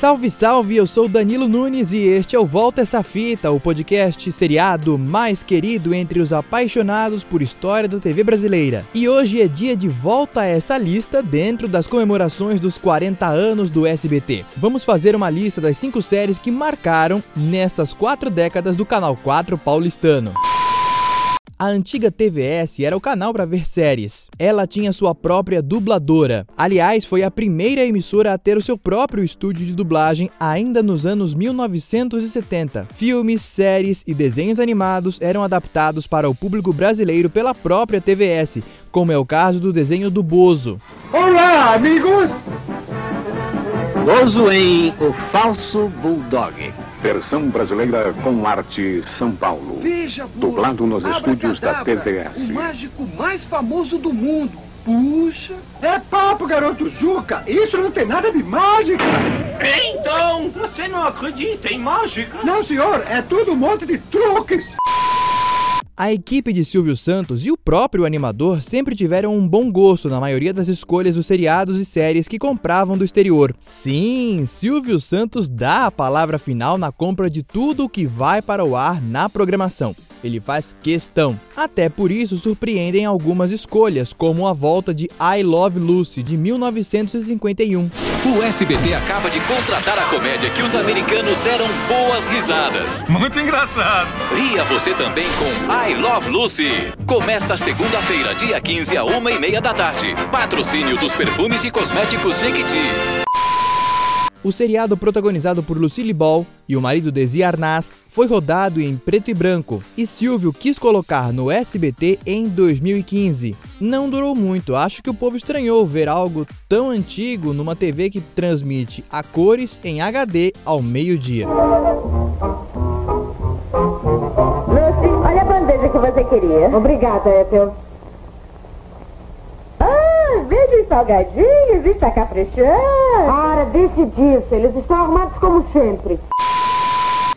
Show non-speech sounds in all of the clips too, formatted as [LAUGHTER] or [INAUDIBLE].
Salve, salve! Eu sou Danilo Nunes e este é o Volta Essa Fita, o podcast seriado mais querido entre os apaixonados por história da TV brasileira. E hoje é dia de volta a essa lista dentro das comemorações dos 40 anos do SBT. Vamos fazer uma lista das cinco séries que marcaram nestas quatro décadas do canal 4 paulistano. A antiga TVS era o canal para ver séries. Ela tinha sua própria dubladora. Aliás, foi a primeira emissora a ter o seu próprio estúdio de dublagem ainda nos anos 1970. Filmes, séries e desenhos animados eram adaptados para o público brasileiro pela própria TVS, como é o caso do desenho do Bozo. Olá, amigos! Bozo em O Falso Bulldog. Versão brasileira com arte São Paulo. Veja, Dublado nos estúdios da TVS. O mágico mais famoso do mundo. Puxa. É papo, garoto Juca. Isso não tem nada de mágica. Então, você não acredita em mágica? Não, senhor. É tudo um monte de truques. A equipe de Silvio Santos e o próprio animador sempre tiveram um bom gosto na maioria das escolhas dos seriados e séries que compravam do exterior. Sim, Silvio Santos dá a palavra final na compra de tudo o que vai para o ar na programação. Ele faz questão. Até por isso surpreendem algumas escolhas, como a volta de I Love Lucy de 1951. O SBT acaba de contratar a comédia que os americanos deram boas risadas. Muito engraçado. Ria você também com I Love Lucy. Começa segunda-feira, dia 15 a uma e meia da tarde. Patrocínio dos perfumes e cosméticos Jequiti. O seriado protagonizado por Lucille Ball e o marido Desi Arnaz foi rodado em preto e branco e Silvio quis colocar no SBT em 2015. Não durou muito, acho que o povo estranhou ver algo tão antigo numa TV que transmite a cores em HD ao meio-dia. Lucy, olha a bandeja que você queria. Obrigada, Ethel. Ah, veja os salgadinhos, está caprichando. Para, deixe disso, eles estão arrumados como sempre.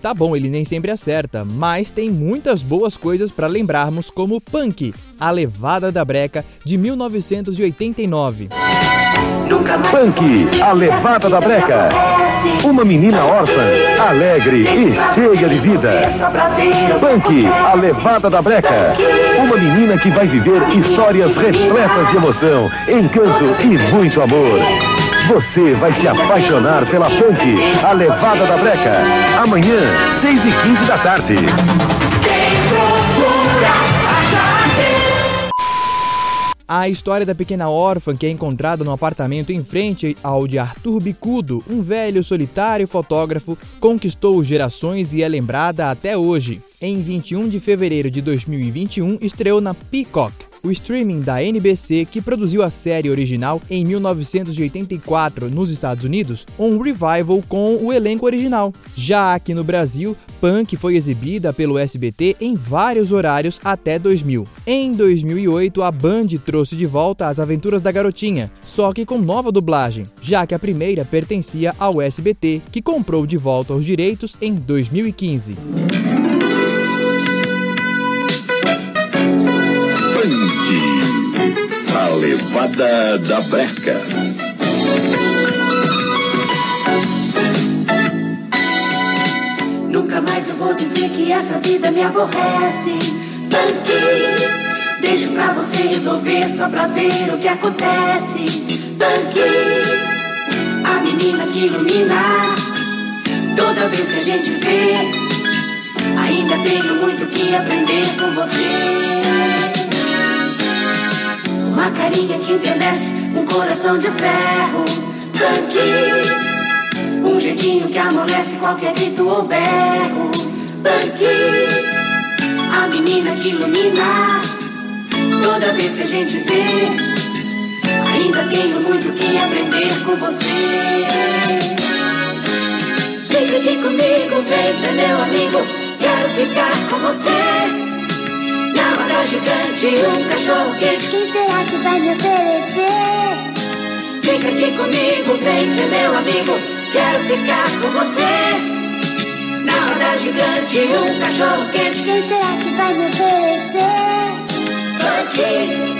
Tá bom, ele nem sempre acerta, mas tem muitas boas coisas para lembrarmos, como Punk, A Levada da Breca, de 1989. Punk, A Levada da Breca. Uma menina órfã, alegre e cheia de vida. Punk, A Levada da Breca. Uma menina que vai viver histórias repletas de emoção, encanto e muito amor. Você vai se apaixonar pela Punk, a levada da breca. Amanhã, 6 e 15 da tarde. A história da pequena órfã que é encontrada no apartamento em frente ao de Arthur Bicudo, um velho solitário fotógrafo, conquistou gerações e é lembrada até hoje. Em 21 de fevereiro de 2021, estreou na Peacock, o streaming da NBC que produziu a série original em 1984 nos Estados Unidos, um revival com o elenco original. Já aqui no Brasil, Punk foi exibida pelo SBT em vários horários até 2000. Em 2008, a Band trouxe de volta as aventuras da garotinha, só que com nova dublagem, já que a primeira pertencia ao SBT, que comprou de volta os direitos em 2015. Levada da breca. Nunca mais eu vou dizer que essa vida me aborrece. Tanque, deixo pra você resolver só pra ver o que acontece. Tanque, a menina que ilumina toda vez que a gente vê. Ainda tenho muito que aprender com você. Uma carinha que enternece, um coração de ferro. Tanque, um jeitinho que amolece qualquer grito ou berro. Tanque, a menina que ilumina toda vez que a gente vê. Ainda tenho muito que aprender com você. Fica aqui comigo, vem ser meu amigo. Quero ficar com você. Na roda gigante, um cachorro quente. Quem será que vai me oferecer? Fica aqui comigo, vem ser meu amigo. Quero ficar com você. Na roda gigante, um cachorro quente. Quem será que vai me oferecer? Aqui.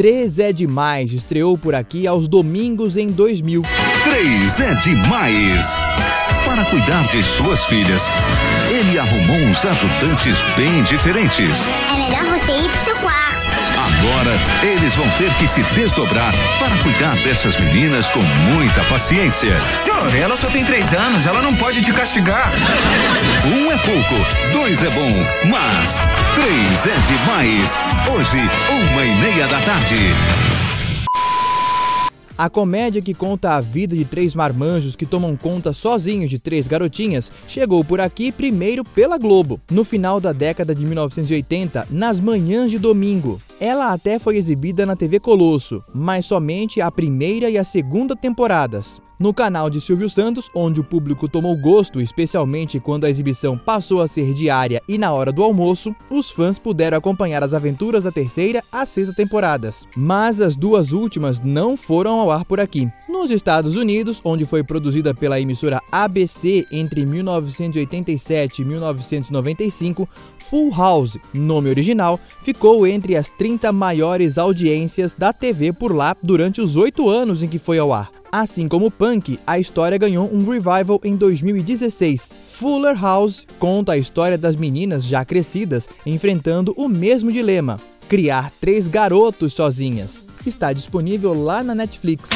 3 é Demais estreou por aqui aos domingos em 2000. 3 é Demais. Para cuidar de suas filhas, ele arrumou uns ajudantes bem diferentes. É melhor você ir pro seu quarto. Agora, eles vão ter que se desdobrar para cuidar dessas meninas com muita paciência. Ela só tem três anos, ela não pode te castigar. Um é pouco, dois é bom, mas três é demais. Hoje, uma e meia da tarde. A comédia que conta a vida de três marmanjos que tomam conta sozinhos de três garotinhas chegou por aqui primeiro pela Globo, no final da década de 1980, nas manhãs de domingo. Ela até foi exibida na TV Colosso, mas somente a primeira e a segunda temporadas. No canal de Silvio Santos, onde o público tomou gosto, especialmente quando a exibição passou a ser diária e na hora do almoço, os fãs puderam acompanhar as aventuras da terceira a sexta temporadas. Mas as duas últimas não foram ao ar por aqui. Nos Estados Unidos, onde foi produzida pela emissora ABC entre 1987 e 1995, Full House, nome original, ficou entre as 30 maiores audiências da TV por lá durante os oito anos em que foi ao ar. Assim como Punk, a história ganhou um revival em 2016. Fuller House conta a história das meninas já crescidas enfrentando o mesmo dilema: criar três garotos sozinhas. Está disponível lá na Netflix.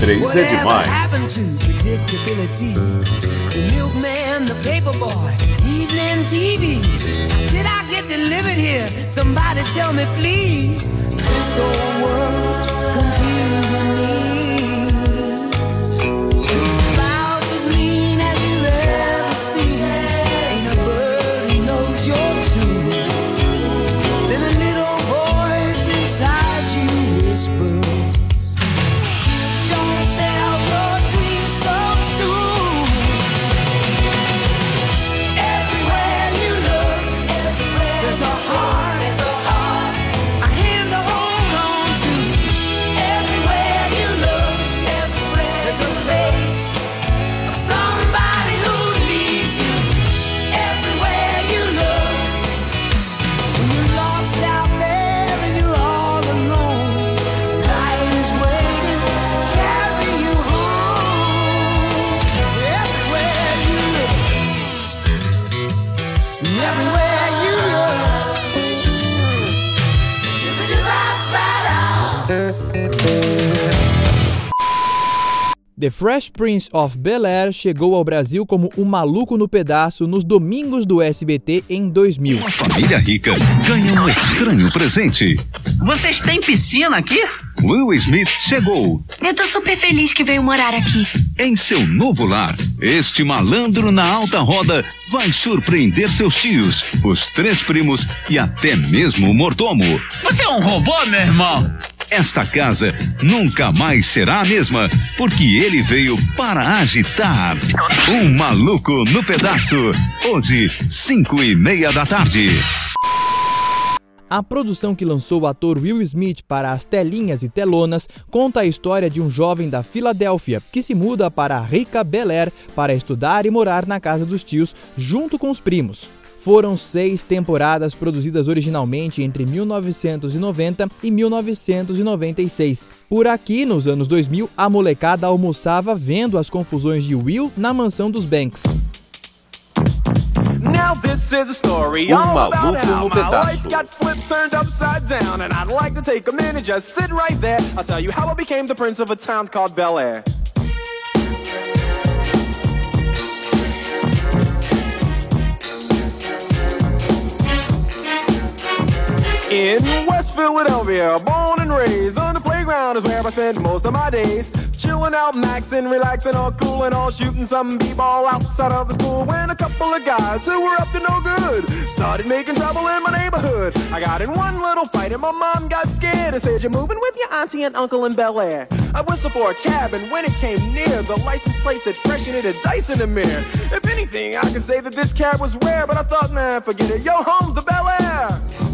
3 é demais. The milkman, the paper boy, evening TV. Did I get delivered here? Somebody tell me, please. This whole world's confusing The Fresh Prince of Bel-Air chegou ao Brasil como O Maluco no Pedaço nos domingos do SBT em 2000. Uma família rica ganha um estranho presente. Vocês têm piscina aqui? Will Smith chegou Eu tô super feliz que veio morar aqui. em seu novo lar. Este malandro na alta roda vai surpreender seus tios, os três primos e até mesmo o mordomo. Você é um robô, meu irmão? Esta casa nunca mais será a mesma, porque ele veio para agitar. Um maluco no pedaço. Hoje, cinco e meia da tarde. A produção que lançou o ator Will Smith para as telinhas e telonas conta a história de um jovem da Filadélfia que se muda para a rica Bel Air para estudar e morar na casa dos tios junto com os primos. Foram seis temporadas produzidas originalmente entre 1990 e 1996. Por aqui, nos anos 2000, a molecada almoçava vendo as confusões de Will na mansão dos Banks. Now this is a story Um all about maluco how no pedaço. In West Philadelphia, born and raised on the playground is where I spend most of my days. Chilling out, maxing, relaxing, all cool and all shooting some b-ball outside of the school. When a couple of guys who were up to no good started making trouble in my neighborhood. I got in one little fight and my mom got scared and said, "You're moving with your auntie and uncle in Bel Air." I whistled for a cab and when it came near, the license plate said fresh it had dice in the mirror. If anything, I could say that this cab was rare, but I thought, man, forget it. Yo, home's the Bel Air.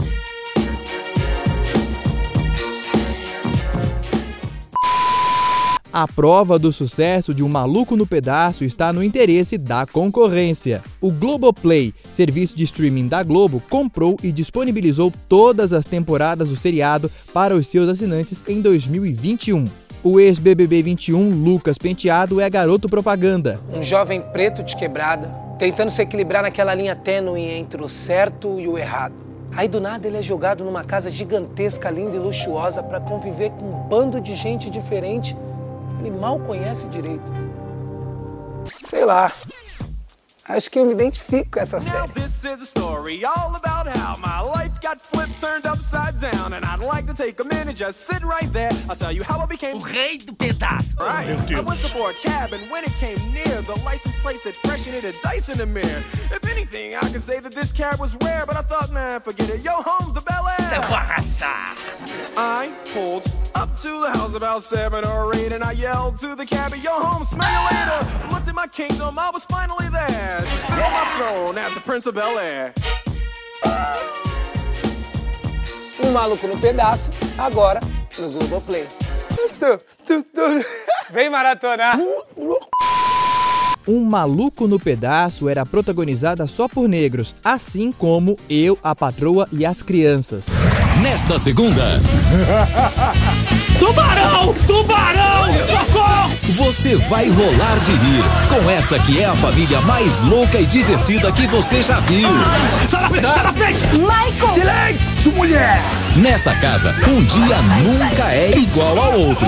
A prova do sucesso de Um Maluco no Pedaço está no interesse da concorrência. O Globoplay, serviço de streaming da Globo, comprou e disponibilizou todas as temporadas do seriado para os seus assinantes em 2021. O ex-BBB 21, Lucas Penteado, é garoto propaganda. Um jovem preto de quebrada, tentando se equilibrar naquela linha tênue entre o certo e o errado. Aí do nada ele é jogado numa casa gigantesca, linda e luxuosa para conviver com um bando de gente diferente ele mal conhece direito. Sei lá. Acho que eu me identifico com essa série. Now this is a story all about how my life got flipped, turned upside down, and I'd like to take a minute, just sit right there. I'll tell you how I became O rei do pedaço. Right. I whistled for a cab, and when it came near, the license plate said fresh and it had dice the mirror. If anything, I could say that this cab was rare, but I thought, man, forget it. Yo, home's the Bel Air. Eu vou arrasar. I pulled up to the house about seven or eight, and I yelled to the cabbie, Yo, home, smell you later. Looked at my kingdom, I was finally there to sit on my throne as the Prince of Bel Air. Um maluco no pedaço, agora no Globoplay. Vem maratonar. Um Maluco no Pedaço era protagonizada só por negros, assim como Eu, a Patroa e as Crianças. Nesta segunda, [LAUGHS] Tubarão! Tubarão! Socorro! você vai rolar de rir com essa que é a família mais louca e divertida que você já viu. Sai da frente! Sai da frente! Michael! Silêncio, mulher! Nessa casa, um dia nunca é igual ao outro.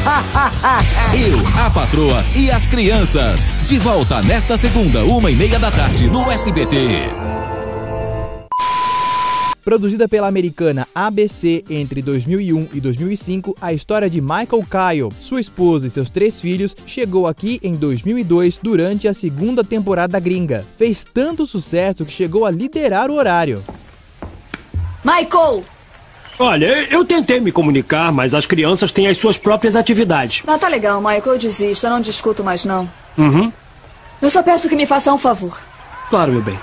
[LAUGHS] Eu, a patroa e as crianças. De volta nesta segunda, uma e meia da tarde, no SBT. Produzida pela americana ABC entre 2001 e 2005, a história de Michael Kyle, sua esposa e seus três filhos chegou aqui em 2002 durante a segunda temporada gringa. Fez tanto sucesso que chegou a liderar o horário. Michael! Olha, eu tentei me comunicar, mas as crianças têm as suas próprias atividades. Ah, tá legal, Michael. Eu desisto. Eu não discuto mais, não. Uhum. Eu só peço que me faça um favor. Claro, meu bem.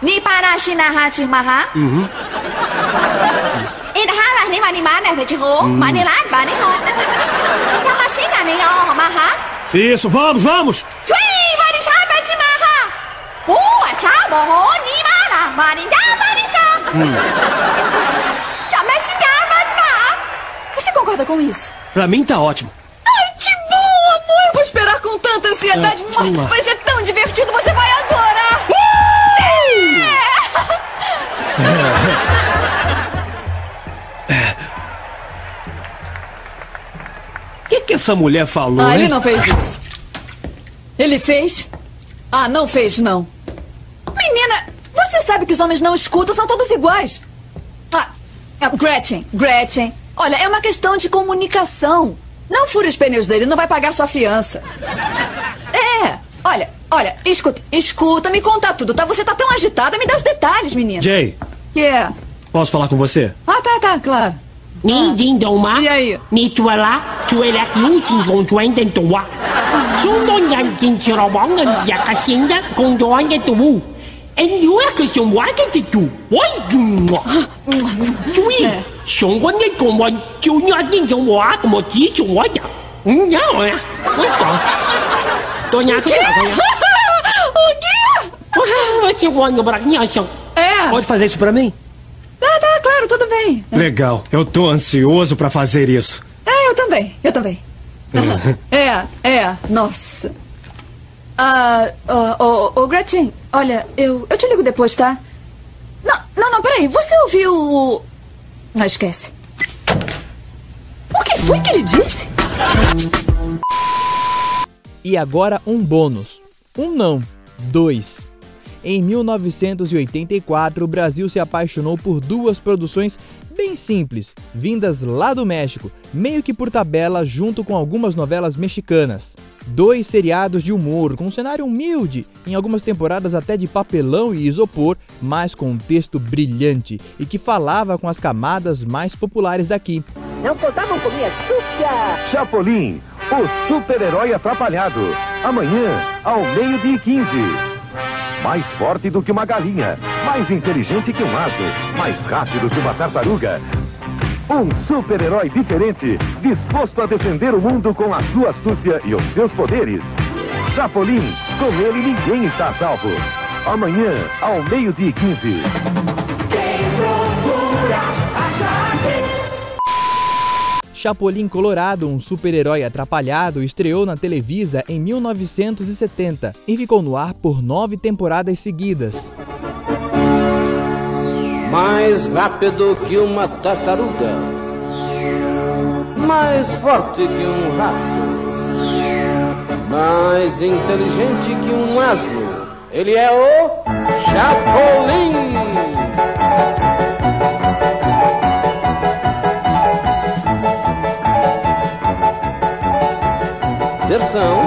Ni para shinaha maha. Uhum. Inaha ni mani mana vejiho. Mani lan bani ho. Kamashina ni oh maha. Isso, vamos, vamos! Chui mani sha maha. Uh, cha bo ho ni mani ka. Chama-se Você concorda com isso? Pra mim tá ótimo. Ai, que bom, amor! Eu vou esperar com tanta ansiedade. Ah, uma. Vai ser tão divertido, você vai adorar! O que, que essa mulher falou? Ah, ele hein? não fez isso. Ele fez? Ah, não fez, não. Menina, você sabe que os homens não escutam, são todos iguais. Ah, ah, Gretchen, Gretchen. Olha, é uma questão de comunicação. Não fure os pneus dele, não vai pagar sua fiança. É, olha, olha, escuta, escuta, me conta tudo, tá? Você tá tão agitada, me dá os detalhes, menina. Jay, Que é? posso falar com você? Ah, tá, tá, claro. Ni jin dong ma. E aí? Ni chua la, chua la kiu jin gong chuan den tu wa. Sung don yan jin chiro bong ngen ya ka xin da gong chuan den tu wu. En yu a ke xiong wa ke ti tu. Wai jun wa. Chui. Xiong quan ye gong wan jiu nya jin xiong wa ke mo ji xiong wa ya. Ừ, nhớ rồi à. Ôi trời. Tôi nhà có biết là tôi nhà. O quê? Chị quan người bà đặt nhà xong. É. Pode fazer isso pra mim? Tá, tá, claro, tudo bem. Legal, eu tô ansioso pra fazer isso. É, eu também, eu também. É, é, nossa. Ah, ô, ô, ô, Gretchen, olha, eu, eu te ligo depois, tá? Não, não, não, peraí, você ouviu o... Não, esquece. O que foi que ele disse? E agora um bônus. Um não, dois. Em 1984, o Brasil se apaixonou por duas produções bem simples, vindas lá do México, meio que por tabela junto com algumas novelas mexicanas. Dois seriados de humor, com um cenário humilde, em algumas temporadas até de papelão e isopor, mas com um texto brilhante e que falava com as camadas mais populares daqui. Não contavam com minha Xuxa. Chapolin, o super-herói atrapalhado. Amanhã, ao meio-dia e 15. Mais forte do que uma galinha, mais inteligente que um aso, mais rápido que uma tartaruga. Um super-herói diferente, disposto a defender o mundo com a sua astúcia e os seus poderes. Chapolin, com ele ninguém está a salvo. Amanhã, ao meio-dia e 15. Chapolin Colorado, um super-herói atrapalhado, estreou na Televisa em 1970 e ficou no ar por nove temporadas seguidas. Mais rápido que uma tartaruga. Mais forte que um rato. Mais inteligente que um asno. Ele é o Chapolin. Versão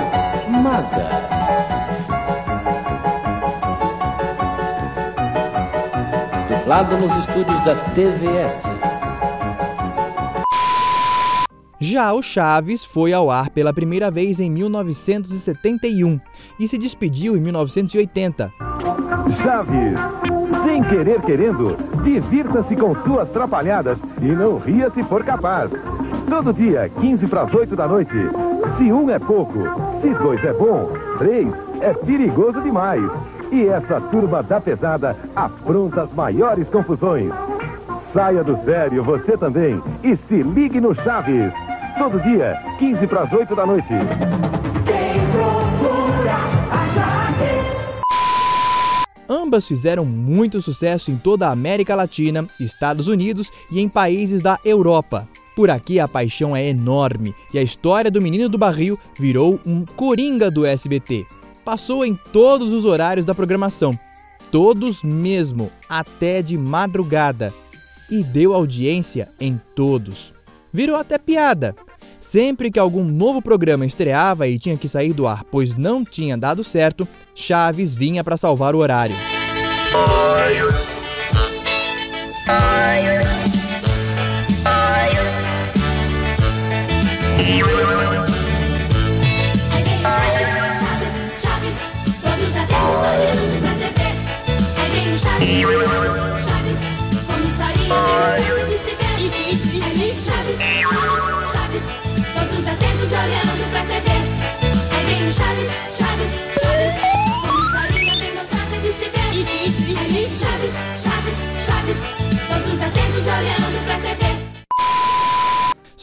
maga. Dublado nos estúdios da TVS. Já o Chaves foi ao ar pela primeira vez em 1971 e se despediu em 1980. Chaves, sem querer querendo, divirta-se com suas trapalhadas e não ria se for capaz. Todo dia, 15 para as 8 da noite. Se um é pouco, se dois é bom, três é perigoso demais. E essa turma da pesada apronta as maiores confusões. Saia do sério você também e se ligue no Chaves. Todo dia, 15 para as 8 da noite. Ambas fizeram muito sucesso em toda a América Latina, Estados Unidos e em países da Europa. Por aqui a paixão é enorme e a história do menino do barril virou um coringa do SBT. Passou em todos os horários da programação, todos mesmo, até de madrugada, e deu audiência em todos. Virou até piada. Sempre que algum novo programa estreava e tinha que sair do ar, pois não tinha dado certo, Chaves vinha para salvar o horário.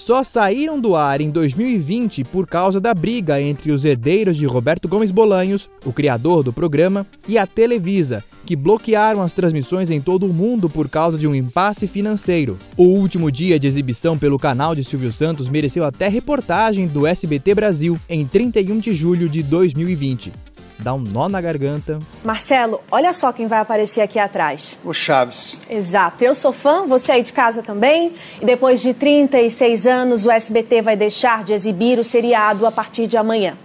Só saíram do ar em 2020 por causa da briga entre os herdeiros de Roberto Gomes Bolanhos, o criador do programa, e a Televisa, que bloquearam as transmissões em todo o mundo por causa de um impasse financeiro. O último dia de exibição pelo canal de Silvio Santos mereceu até reportagem do SBT Brasil em 31 de julho de 2020. Dá um nó na garganta. Marcelo, olha só quem vai aparecer aqui atrás. O Chaves. Exato. Eu sou fã, você aí de casa também. E depois de 36 anos, o SBT vai deixar de exibir o seriado a partir de amanhã.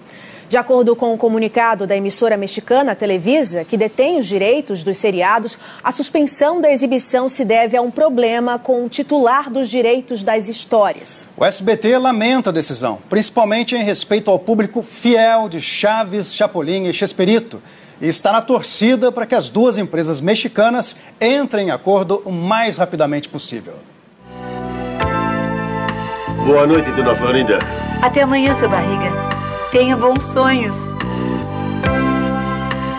De acordo com o um comunicado da emissora mexicana Televisa, que detém os direitos dos seriados, a suspensão da exibição se deve a um problema com o titular dos direitos das histórias. O SBT lamenta a decisão, principalmente em respeito ao público fiel de Chaves, Chapolin e Chespirito, e está na torcida para que as duas empresas mexicanas entrem em acordo o mais rapidamente possível. Boa noite, dona Florinda. Até amanhã, seu barriga. Tenha bons sonhos.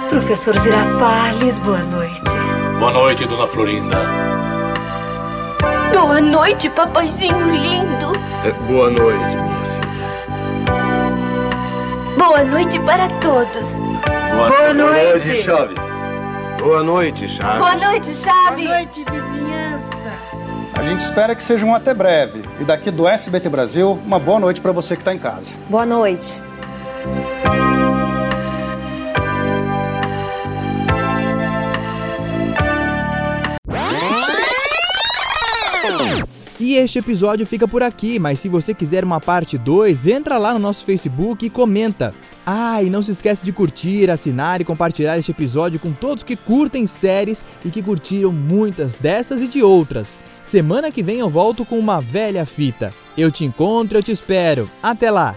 Professor Girafales, boa noite. Boa noite, dona Florinda. Boa noite, papaizinho lindo. É, boa noite, minha filha. Boa noite para todos. Boa, boa noite. noite, Chaves. Boa noite, Chaves. Boa noite, Chaves. Boa noite, vizinhança. A gente espera que seja um até breve. E daqui do SBT Brasil, uma boa noite para você que está em casa. Boa noite. E este episódio fica por aqui, mas se você quiser uma parte 2, entra lá no nosso Facebook e comenta. Ah, e não se esquece de curtir, assinar e compartilhar este episódio com todos que curtem séries e que curtiram muitas dessas e de outras. Semana que vem eu volto com uma velha fita. Eu te encontro, eu te espero. Até lá!